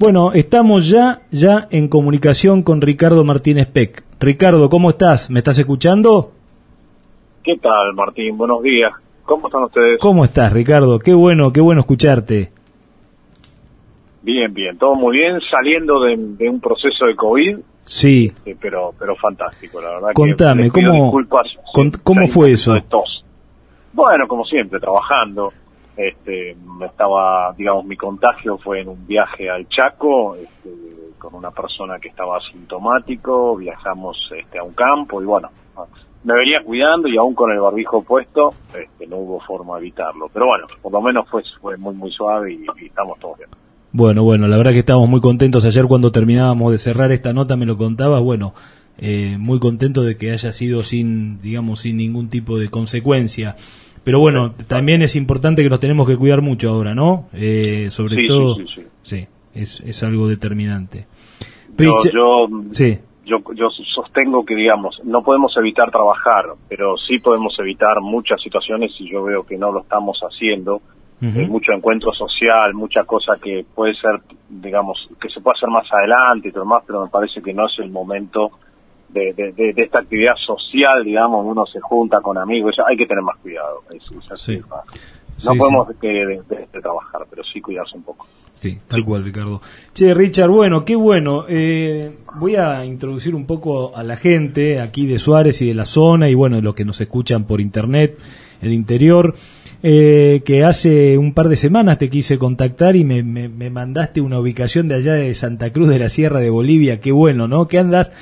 Bueno, estamos ya, ya en comunicación con Ricardo Martínez Peck. Ricardo, ¿cómo estás? ¿Me estás escuchando? ¿Qué tal, Martín? Buenos días. ¿Cómo están ustedes? ¿Cómo estás, Ricardo? Qué bueno, qué bueno escucharte. Bien, bien, todo muy bien, saliendo de, un proceso de COVID. Sí. Eh, pero pero fantástico, la verdad. Contame, ¿cómo, ¿cómo fue eso? Bueno, como siempre, trabajando. Este, estaba, digamos, mi contagio fue en un viaje al Chaco, este, con una persona que estaba asintomático, viajamos este, a un campo y bueno, me venía cuidando y aún con el barbijo puesto, este, no hubo forma de evitarlo. Pero bueno, por lo menos fue, fue muy, muy suave y, estamos todos bien. Bueno, bueno, la verdad que estamos muy contentos. Ayer cuando terminábamos de cerrar esta nota me lo contabas, bueno, eh, muy contento de que haya sido sin, digamos, sin ningún tipo de consecuencia. Pero bueno, también es importante que nos tenemos que cuidar mucho ahora, ¿no? Eh, sobre todo, sí, sí, sí. es, es algo determinante. Yo, yo, sí. yo, yo sostengo que, digamos, no podemos evitar trabajar, pero sí podemos evitar muchas situaciones y yo veo que no lo estamos haciendo. Hay mucho encuentro social, mucha cosa que puede ser, digamos, que se puede hacer más adelante y todo más, pero me parece que no es el momento de, de, esta actividad social, digamos, uno se junta con amigos, hay que tener más cuidado. no podemos que de, trabajar, pero sí cuidarse un poco. Sí, tal cual, Ricardo. Che, Richard, bueno, qué bueno. Eh, voy a introducir un poco a la gente aquí de Suárez y de la zona y bueno, de los que nos escuchan por internet, el interior. Eh, que hace un par de semanas te quise contactar y me, me, me, mandaste una ubicación de allá de Santa Cruz de la Sierra de Bolivia. Qué bueno, ¿no? ¿Qué andas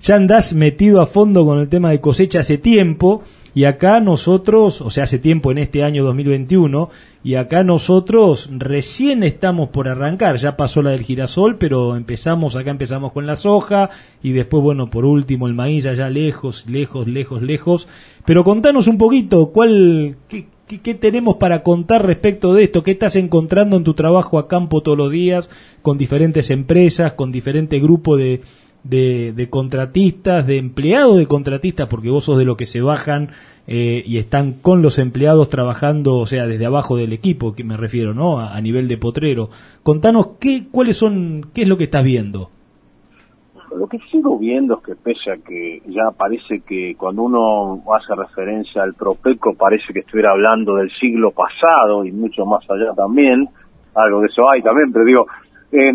ya andás metido a fondo con el tema de cosecha hace tiempo y acá nosotros, o sea, hace tiempo en este año 2021, y acá nosotros recién estamos por arrancar, ya pasó la del girasol, pero empezamos, acá empezamos con la soja, y después, bueno, por último el maíz allá lejos, lejos, lejos, lejos. Pero contanos un poquito, ¿cuál, qué, qué tenemos para contar respecto de esto? ¿Qué estás encontrando en tu trabajo a campo todos los días, con diferentes empresas, con diferentes grupos de de, contratistas, de empleados de contratistas, porque vos sos de los que se bajan eh, y están con los empleados trabajando, o sea, desde abajo del equipo, que me refiero, ¿no? A, nivel de potrero. Contanos qué, cuáles son, qué es lo que estás viendo. Lo que sigo viendo es que pese a que ya parece que cuando uno hace referencia al Propeco parece que estuviera hablando del siglo pasado y mucho más allá también, algo de eso hay también, pero digo, eh,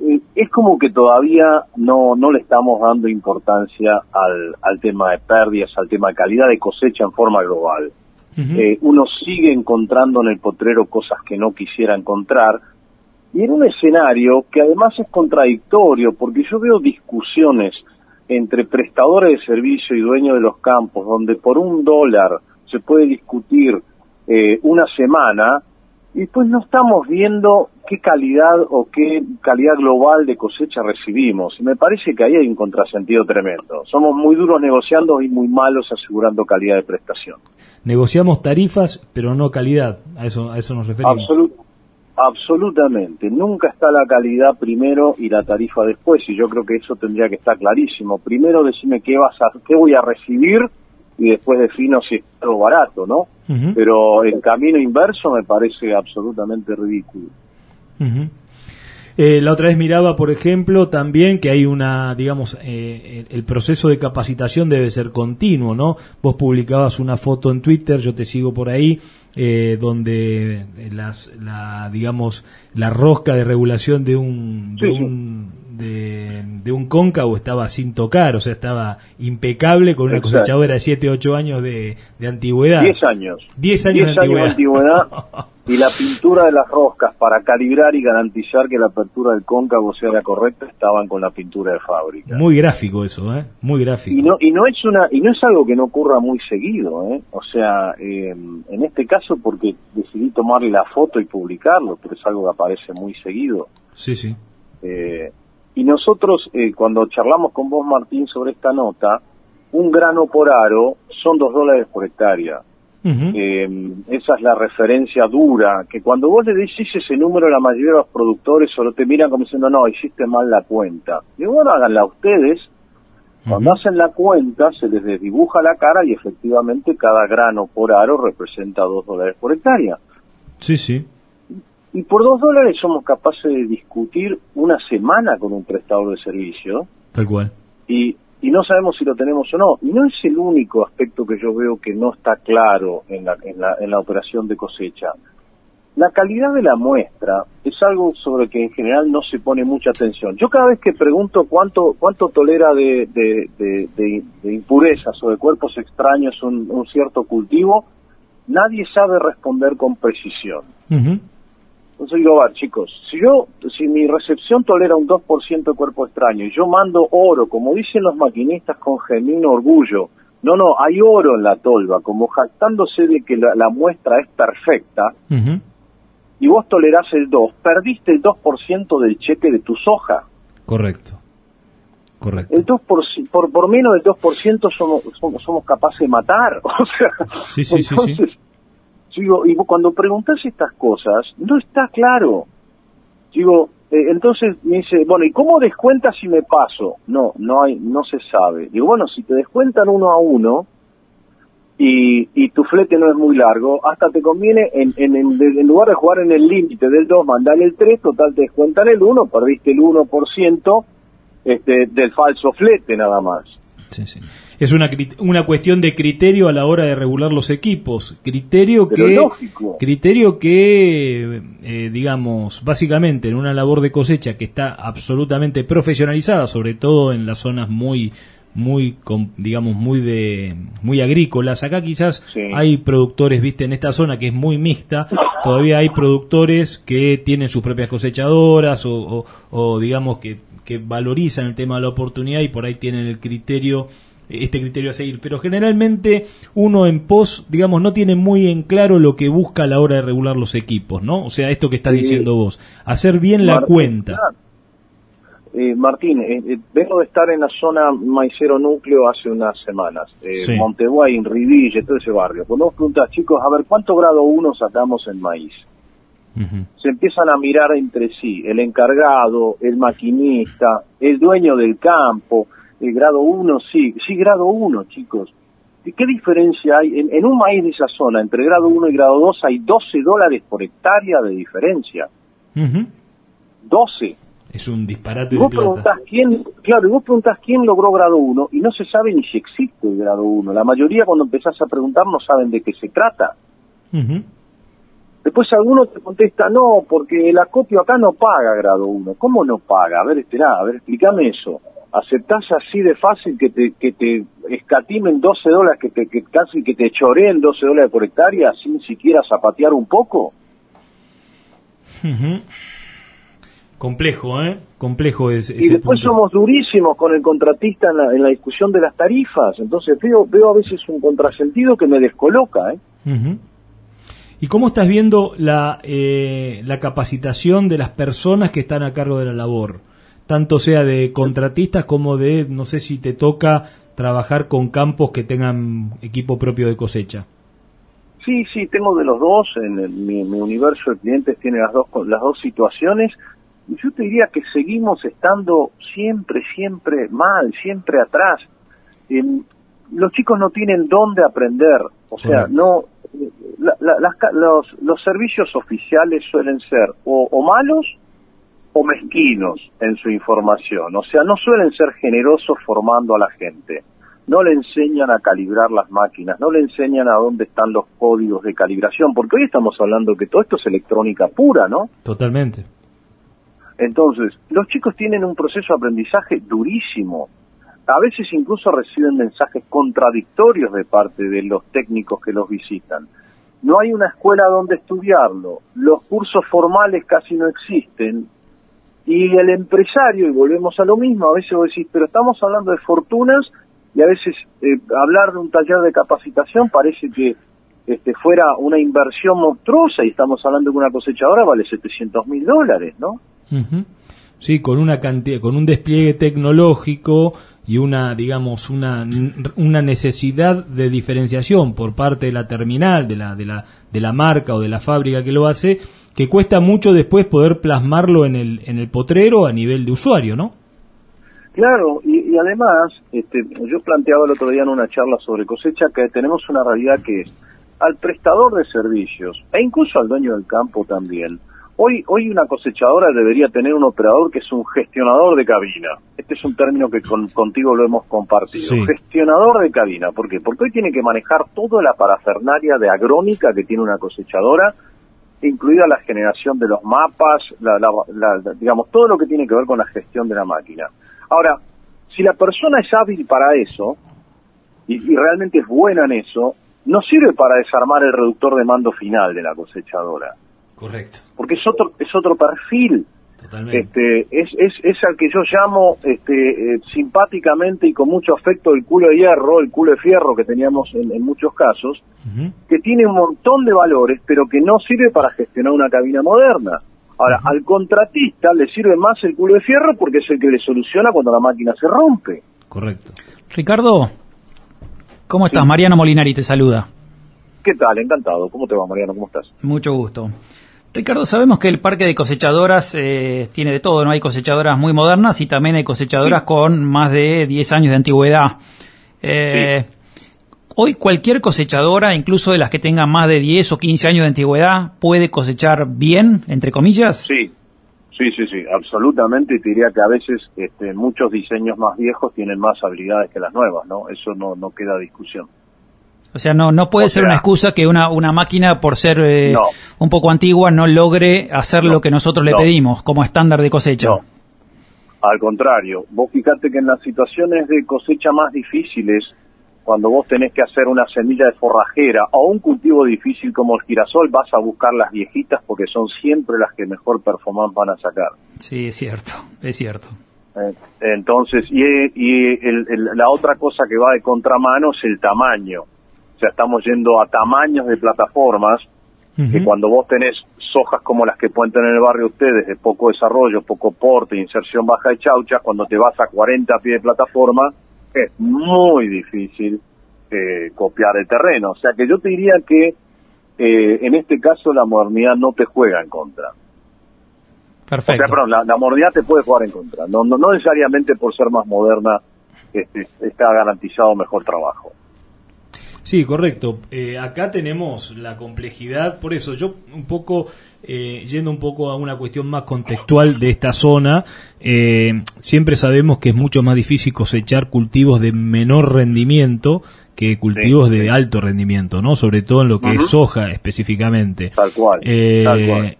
eh, es como que todavía no, no le estamos dando importancia al, al tema de pérdidas, al tema de calidad de cosecha en forma global. Eh, uno sigue encontrando en el potrero cosas que no quisiera encontrar y en un escenario que además es contradictorio porque yo veo discusiones entre prestadores de servicio y dueños de los campos donde por un dólar se puede discutir eh, una semana y después no estamos viendo qué calidad o qué calidad global de cosecha recibimos. Y me parece que ahí hay un contrasentido tremendo. Somos muy duros negociando y muy malos asegurando calidad de prestación. Negociamos tarifas, pero no calidad. A eso, a eso nos referimos. absolutamente. Nunca está la calidad primero y la tarifa después. Y yo creo que eso tendría que estar clarísimo. Primero decime qué vas a, qué voy a recibir y después defino si es algo barato, ¿no? Pero el camino inverso me parece absolutamente ridículo. Eh, la otra vez miraba, por ejemplo, también que hay una, digamos, eh, el proceso de capacitación debe ser continuo, ¿no? Vos publicabas una foto en Twitter, yo te sigo por ahí, eh, donde las, la, digamos, la rosca de regulación de un, de un de, un cóncavo estaba sin tocar, o sea, estaba impecable con una cosechadora de 7, 8 años de, antigüedad. 10 años. 10 años, de antigüedad. y la pintura de las roscas para calibrar y garantizar que la apertura del cóncavo sea la correcta estaban con la pintura de fábrica. Muy gráfico eso, ¿eh? Muy gráfico. Y no, y no es una y no es algo que no ocurra muy seguido, ¿eh? O sea, eh, en este caso porque decidí tomarle la foto y publicarlo, pero es algo que aparece muy seguido. Sí, sí. Nosotros, eh, cuando charlamos con vos, Martín, sobre esta nota, un grano por aro son dos dólares por hectárea. Eh, esa es la referencia dura, que cuando vos le decís ese número a la mayoría de los productores solo te miran como diciendo, no, hiciste mal la cuenta. Y bueno, háganla ustedes. Cuando hacen la cuenta, se les desdibuja la cara y efectivamente cada grano por aro representa dos dólares por hectárea. Sí, sí. Y por dos dólares somos capaces de discutir una semana con un prestador de servicio. Tal cual. Y, y no sabemos si lo tenemos o no. Y no es el único aspecto que yo veo que no está claro en la, en la, en la operación de cosecha. La calidad de la muestra es algo sobre que en general no se pone mucha atención. Yo cada vez que pregunto cuánto cuánto tolera de, de, de, impurezas o de cuerpos extraños un, un, cierto cultivo, nadie sabe responder con precisión. Entonces digo, a ver, chicos, si yo, si mi recepción tolera un 2% de cuerpo extraño y yo mando oro, como dicen los maquinistas con genuino orgullo, no, no, hay oro en la tolva, como jactándose de que la, muestra es perfecta, y vos tolerás el 2, perdiste el 2% del cheque de tu soja. Correcto. Correcto. El 2 por, por, por menos del 2% somos, somos, somos, capaces de matar. O sea, sí, sí, entonces, sí, Digo, y cuando preguntas estas cosas, no está claro. Digo, eh, entonces me dice, bueno, ¿y cómo descuentas si me paso? No, no hay, no se sabe. Digo, bueno, si te descuentan uno a uno, y, y tu flete no es muy largo, hasta te conviene, en, en, lugar de jugar en el límite del 2, mandarle el 3, total te descuentan el 1, perdiste el 1% este, del falso flete nada más. Sí, sí. Es una, una cuestión de criterio a la hora de regular los equipos. Criterio que, criterio que eh, digamos, básicamente en una labor de cosecha que está absolutamente profesionalizada, sobre todo en las zonas muy muy digamos muy de muy agrícolas. Acá quizás hay productores viste en esta zona que es muy mixta. Todavía hay productores que tienen sus propias cosechadoras o, o, digamos que, que valorizan el tema de la oportunidad y por ahí tienen el criterio este criterio a seguir pero generalmente uno en pos digamos no tiene muy en claro lo que busca a la hora de regular los equipos no o sea esto que estás diciendo vos hacer bien la cuenta eh, Martín, eh, eh, vengo de estar en la zona maicero núcleo hace unas semanas, eh, sí. Monteguay, Riville, todo ese barrio. Cuando vos preguntas, chicos, a ver, ¿cuánto grado 1 sacamos en maíz? Se empiezan a mirar entre sí, el encargado, el maquinista, el dueño del campo, el grado 1, sí, sí, grado 1, chicos. ¿Qué diferencia hay? En, un maíz de esa zona, entre grado 1 y grado 2, hay 12 dólares por hectárea de diferencia. 12 es un disparate vos de Preguntás quién, claro, y vos preguntás quién logró grado 1 y no se sabe ni si existe el grado 1. La mayoría cuando empezás a preguntar no saben de qué se trata. Después alguno te contesta, no, porque el acopio acá no paga grado 1. ¿Cómo no paga? A ver, espera, a ver, explícame eso. ¿Aceptás así de fácil que te, que te escatimen 12 dólares, que, te, que casi que te choreen 12 dólares por hectárea sin siquiera zapatear un poco? Complejo, ¿eh? Complejo es. Y después somos durísimos con el contratista en la, discusión de las tarifas. Entonces veo, veo a veces un contrasentido que me descoloca, ¿eh? ¿Y cómo estás viendo la, eh, la capacitación de las personas que están a cargo de la labor? Tanto sea de contratistas como de, no sé si te toca trabajar con campos que tengan equipo propio de cosecha. Sí, sí, tengo de los dos. En mi, mi, universo de clientes tiene las dos, las dos situaciones yo te diría que seguimos estando siempre, siempre mal, siempre atrás. los chicos no tienen dónde aprender, o sea, no los, los servicios oficiales suelen ser o, o, malos o mezquinos en su información, o sea, no suelen ser generosos formando a la gente. No le enseñan a calibrar las máquinas, no le enseñan a dónde están los códigos de calibración, porque hoy estamos hablando que todo esto es electrónica pura, ¿no? Totalmente. Entonces, los chicos tienen un proceso de aprendizaje durísimo. A veces incluso reciben mensajes contradictorios de parte de los técnicos que los visitan. No hay una escuela donde estudiarlo, los cursos formales casi no existen, y el empresario, y volvemos a lo mismo, a veces vos decís, pero estamos hablando de fortunas, y a veces eh, hablar de un taller de capacitación parece que este, fuera una inversión monstruosa, y estamos hablando de que una cosechadora vale 700 mil dólares, ¿no? Sí, con una cantidad, con un despliegue tecnológico y una, digamos, una, una necesidad de diferenciación por parte de la terminal, de la, de la, de la marca o de la fábrica que lo hace, que cuesta mucho después poder plasmarlo en el, en el potrero a nivel de usuario, ¿no? Claro, y, además, este, yo planteaba el otro día en una charla sobre cosecha que tenemos una realidad que es al prestador de servicios e incluso al dueño del campo también, Hoy, hoy una cosechadora debería tener un operador que es un gestionador de cabina. Este es un término que contigo lo hemos compartido. Gestionador de cabina. ¿Por qué? Porque hoy tiene que manejar toda la parafernaria de agrónica que tiene una cosechadora, incluida la generación de los mapas, digamos, todo lo que tiene que ver con la gestión de la máquina. Ahora, si la persona es hábil para eso, y, y realmente es buena en eso, no sirve para desarmar el reductor de mando final de la cosechadora Correcto. Porque es otro, es otro perfil. Totalmente. Este, es, es, es al que yo llamo este, eh, simpáticamente y con mucho afecto el culo de hierro, el culo de fierro que teníamos en, muchos casos, que tiene un montón de valores, pero que no sirve para gestionar una cabina moderna. Ahora, al contratista le sirve más el culo de fierro porque es el que le soluciona cuando la máquina se rompe. Correcto. Ricardo, ¿cómo estás? Mariano Molinari te saluda. ¿Qué tal? Encantado. ¿Cómo te va, Mariano? ¿Cómo estás? Mucho gusto. Ricardo, sabemos que el parque de cosechadoras eh, tiene de todo, ¿no? Hay cosechadoras muy modernas y también hay cosechadoras con más de 10 años de antigüedad. Eh, hoy cualquier cosechadora, incluso de las que tengan más de 10 o 15 años de antigüedad, puede cosechar bien, entre comillas. Sí, sí, sí, sí, absolutamente. Y te diría que a veces este, muchos diseños más viejos tienen más habilidades que las nuevas, ¿no? Eso no, no queda discusión. O sea, no, no puede ser una excusa que una, una máquina, por ser eh, un poco antigua, no logre hacer lo que nosotros le pedimos como estándar de cosecha. Al contrario, vos fíjate que en las situaciones de cosecha más difíciles, cuando vos tenés que hacer una semilla de forrajera o un cultivo difícil como el girasol, vas a buscar las viejitas porque son siempre las que mejor performan van a sacar. Sí, es cierto, es cierto. Eh, entonces, y, y la otra cosa que va de contramano es el tamaño o sea, estamos yendo a tamaños de plataformas que cuando vos tenés sojas como las que pueden tener en el barrio ustedes, de poco desarrollo, poco porte, inserción baja de chauchas, cuando te vas a 40 pies de plataforma, es muy difícil eh, copiar el terreno. O sea que yo te diría que eh, en este caso la modernidad no te juega en contra. Perfecto. O sea, perdón, la, modernidad te puede jugar en contra. No, no, no necesariamente por ser más moderna este, está garantizado mejor trabajo. Sí, correcto. Eh, acá tenemos la complejidad, por eso yo un poco, eh, yendo un poco a una cuestión más contextual de esta zona, eh, siempre sabemos que es mucho más difícil cosechar cultivos de menor rendimiento que cultivos de alto rendimiento, ¿no? Sobre todo en lo que es soja específicamente. Tal cual,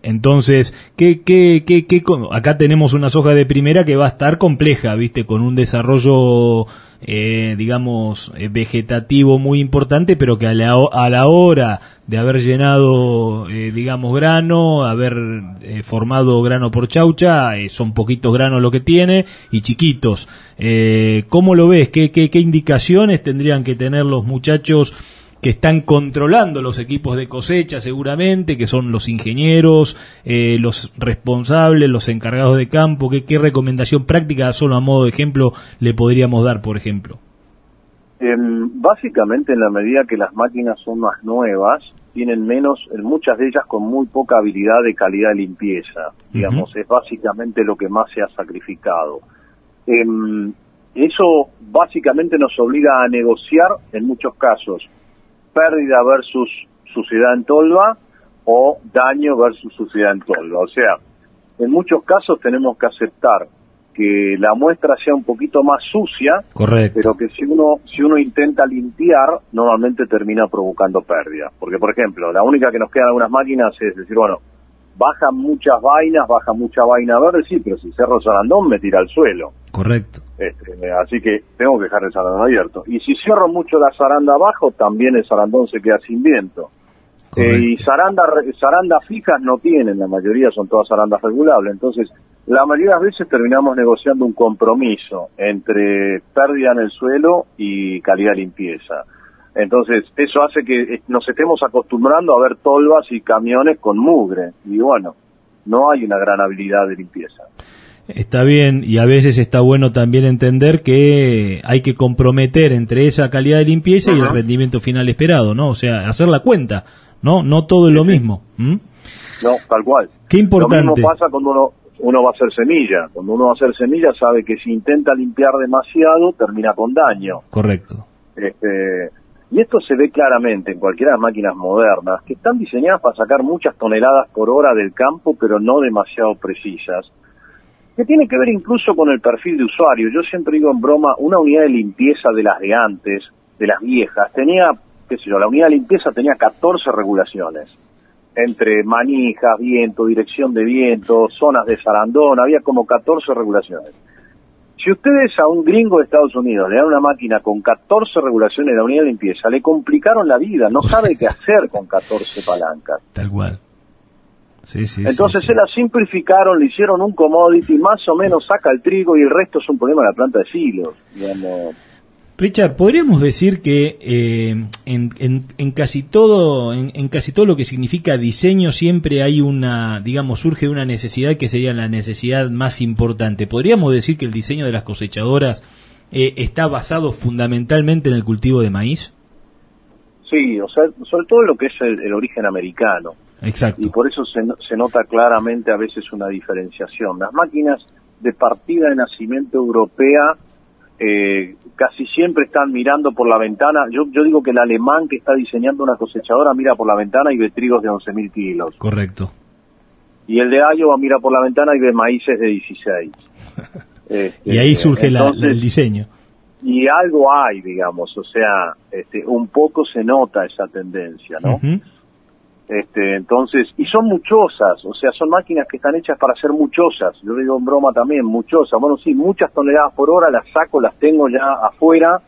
Entonces, ¿qué, qué, qué, qué, acá tenemos una soja de primera que va a estar compleja, ¿viste? Con un desarrollo eh, digamos, eh, vegetativo muy importante, pero que a la, a la hora de haber llenado, eh, digamos, grano, haber formado grano por chaucha, son poquitos granos lo que tiene y chiquitos. ¿Cómo lo ves? ¿Qué, qué, qué indicaciones tendrían que tener los muchachos? Que están controlando los equipos de cosecha seguramente, que son los ingenieros, eh, los responsables, los encargados de campo, ¿qué, ¿qué, recomendación práctica, solo a modo de ejemplo, le podríamos dar, por ejemplo? básicamente en la medida que las máquinas son más nuevas, tienen menos, en muchas de ellas con muy poca habilidad de calidad de limpieza, digamos, es básicamente lo que más se ha sacrificado. Em, eso básicamente nos obliga a negociar en muchos casos pérdida versus suciedad en tolva o daño versus suciedad en tolva. O sea, en muchos casos tenemos que aceptar que la muestra sea un poquito más sucia, Correcto. pero que si uno si uno intenta limpiar, normalmente termina provocando pérdida. Porque, por ejemplo, la única que nos quedan algunas máquinas es decir, bueno, baja muchas vainas, baja mucha vaina verde, sí, pero si cerro zarandón me tira al suelo. Correcto. Este, así que tengo que dejar el zarandón abierto. Y si cierro mucho la zaranda abajo, también el zarandón se queda sin viento. Eh, y zaranda, zarandas fijas no tienen, la mayoría son todas zarandas regulables. Entonces, la mayoría de las veces terminamos negociando un compromiso entre pérdida en el suelo y calidad de limpieza. Entonces, eso hace que nos estemos acostumbrando a ver tolvas y camiones con mugre. Y bueno, no hay una gran habilidad de limpieza. Está bien, y a veces está bueno también entender que hay que comprometer entre esa calidad de limpieza y el rendimiento final esperado, ¿no? O sea, hacer la cuenta, ¿no? No todo es lo mismo. No, tal cual. Qué importante. Lo mismo pasa cuando uno, uno va a hacer semilla. Cuando uno va a hacer semilla sabe que si intenta limpiar demasiado termina con daño. Correcto. Este, Y esto se ve claramente en cualquiera de las máquinas modernas, que están diseñadas para sacar muchas toneladas por hora del campo, pero no demasiado precisas, que tiene que ver incluso con el perfil de usuario. Yo siempre digo en broma, una unidad de limpieza de las de antes, de las viejas, tenía, qué sé yo, la unidad de limpieza tenía 14 regulaciones, entre manijas, viento, dirección de viento, zonas de zarandón, había como 14 regulaciones. Si ustedes a un gringo de Estados Unidos le dan una máquina con 14 regulaciones de la unidad de limpieza, le complicaron la vida, no sabe qué hacer con 14 palancas. Tal cual. Sí, sí, Entonces sí, se la simplificaron, le hicieron un commodity, más o menos saca el trigo y el resto es un problema de la planta de silos. Digamos. Richard, podríamos decir que eh, en, en, en, casi todo, en, en, casi todo lo que significa diseño siempre hay una, digamos, surge una necesidad que sería la necesidad más importante. Podríamos decir que el diseño de las cosechadoras eh, está basado fundamentalmente en el cultivo de maíz. Sí, o sea, sobre todo lo que es el, el origen americano. Exacto. Y por eso se, se nota claramente a veces una diferenciación. Las máquinas de partida de nacimiento europea eh, casi siempre están mirando por la ventana. Yo, yo digo que el alemán que está diseñando una cosechadora mira por la ventana y ve trigos de 11.000 kilos. Correcto. Y el de Iowa mira por la ventana y ve maíces de 16. este, y ahí surge entonces, la, el diseño. Y algo hay, digamos, o sea, este, un poco se nota esa tendencia, ¿no? Uh -huh. Este, entonces, y son muchosas, o sea, son máquinas que están hechas para ser muchosas. Yo digo en broma también, muchosas. Bueno, sí, muchas toneladas por hora las saco, las tengo ya afuera.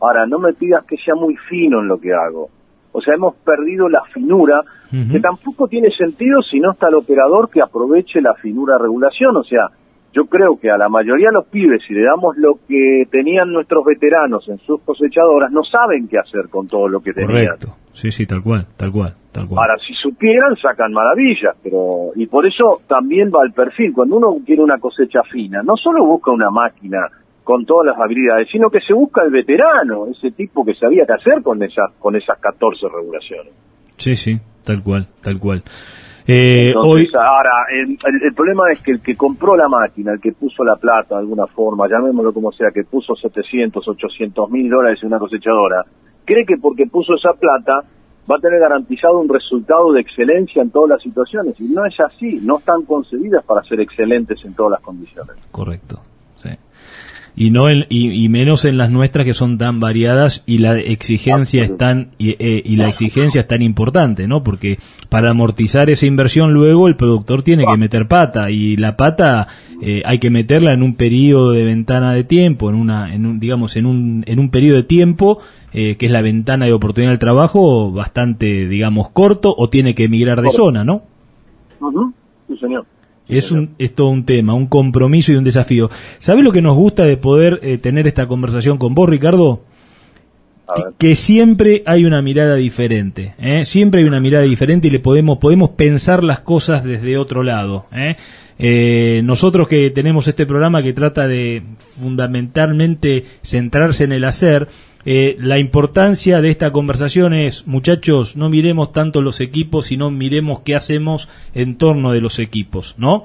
Ahora, no me pidas que sea muy fino en lo que hago. O sea, hemos perdido la finura, uh -huh. que tampoco tiene sentido si no está el operador que aproveche la finura de regulación. O sea, yo creo que a la mayoría de los pibes, si le damos lo que tenían nuestros veteranos en sus cosechadoras, no saben qué hacer con todo lo que tenían. Correcto. Sí, sí, tal cual, tal cual, tal cual. Ahora, si supieran, sacan maravillas, pero... Y por eso también va el perfil. Cuando uno quiere una cosecha fina, no solo busca una máquina con todas las habilidades, sino que se busca el veterano, ese tipo que sabía qué hacer con esas, con esas 14 regulaciones. Sí, sí, tal cual, tal cual. Eh, Entonces, hoy... ahora, el, el, el, problema es que el que compró la máquina, el que puso la plata de alguna forma, llamémoslo como sea, que puso 700, 800 mil dólares en una cosechadora, cree que porque puso esa plata va a tener garantizado un resultado de excelencia en todas las situaciones. Y no es así, no están concebidas para ser excelentes en todas las condiciones. Correcto, sí. Y, no en, y, y, menos en las nuestras que son tan variadas y la exigencia es tan y, eh, y, la exigencia es tan importante, ¿no? Porque para amortizar esa inversión luego el productor tiene que meter pata y la pata eh, hay que meterla en un periodo de ventana de tiempo, en una en un digamos en un en un periodo de tiempo eh, que es la ventana de oportunidad del trabajo bastante digamos corto o tiene que emigrar de zona, ¿no? Uh -huh. Sí, señor. Es, un, es todo un tema, un compromiso y un desafío. ¿Sabes lo que nos gusta de poder eh, tener esta conversación con vos, Ricardo? Que, siempre hay una mirada diferente, ¿eh? siempre hay una mirada diferente y le podemos podemos pensar las cosas desde otro lado. ¿eh? Eh, nosotros que tenemos este programa que trata de fundamentalmente centrarse en el hacer, eh, la importancia de esta conversación es, muchachos, no miremos tanto los equipos, sino miremos qué hacemos en torno de los equipos, ¿no?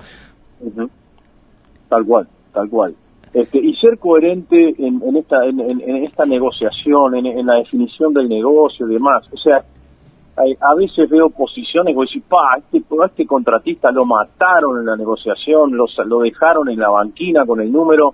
Tal cual, tal cual. Este, y ser coherente en, en esta en, en, esta negociación, en, la definición del negocio y demás. O sea, a veces veo posiciones que decir, pa, este, este contratista lo mataron en la negociación, lo, lo dejaron en la banquina con el número.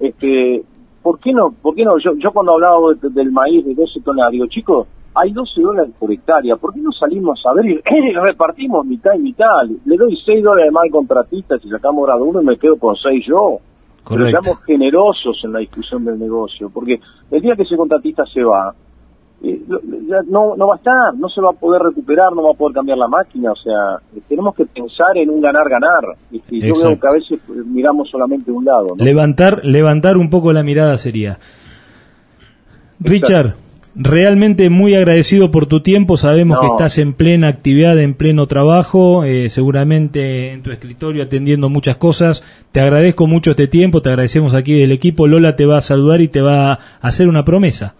Este, ¿por qué no? ¿Por qué no? Yo, yo cuando hablaba de, del maíz de 12 toneladas, digo, chicos, hay 12 dólares por hectárea, ¿por qué no salimos a ver y repartimos mitad y mitad? Le doy 6 dólares más al contratista si sacamos grado uno y me quedo con 6 yo. Pero seamos generosos en la discusión del negocio, porque el día que ese contratista se va, eh, no, no va a estar, no se va a poder recuperar, no va a poder cambiar la máquina, o sea, tenemos que pensar en un ganar-ganar. Y yo veo que a veces miramos solamente un lado. ¿no? Levantar, levantar un poco la mirada sería. Richard, realmente muy agradecido por tu tiempo. Sabemos no. que estás en plena actividad, en pleno trabajo, eh, seguramente en tu escritorio atendiendo muchas cosas. Te agradezco mucho este tiempo, te agradecemos aquí del equipo. Lola te va a saludar y te va a hacer una promesa.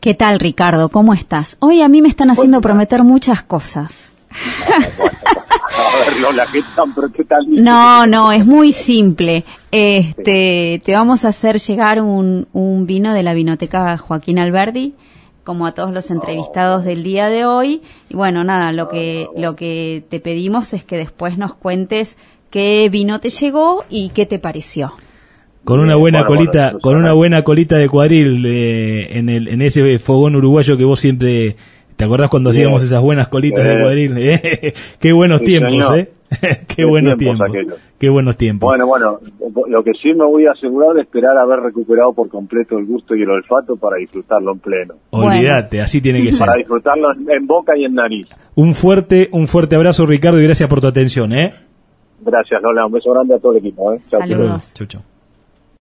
¿Qué tal, Ricardo? ¿Cómo estás? Hoy a mí me están haciendo prometer muchas cosas. No, no, es muy simple. Este, te vamos a hacer llegar un, un vino de la vinoteca Joaquín Alberdi como a todos los entrevistados del día de hoy. Y bueno, nada, lo que, lo que te pedimos es que después nos cuentes qué vino te llegó y qué te pareció. Con una buena colita, con una buena colita de cuadril eh, en, el, en ese fogón uruguayo que vos siempre ¿Te acordás cuando hacíamos esas buenas colitas de cuadril? Eh, qué buenos tiempos, ¿eh? qué buenos tiempos. Qué buenos tiempos. Bueno, bueno, lo que sí me voy a asegurar es esperar haber recuperado por completo el gusto y el olfato para disfrutarlo en pleno. Olvídate, así tiene que ser. Para disfrutarlo en boca y en nariz. Un fuerte, un fuerte abrazo, Ricardo, y gracias por tu atención, ¿eh? Gracias, Lola. Un beso grande a todo el equipo, ¿eh? Saludos. Chau, chau.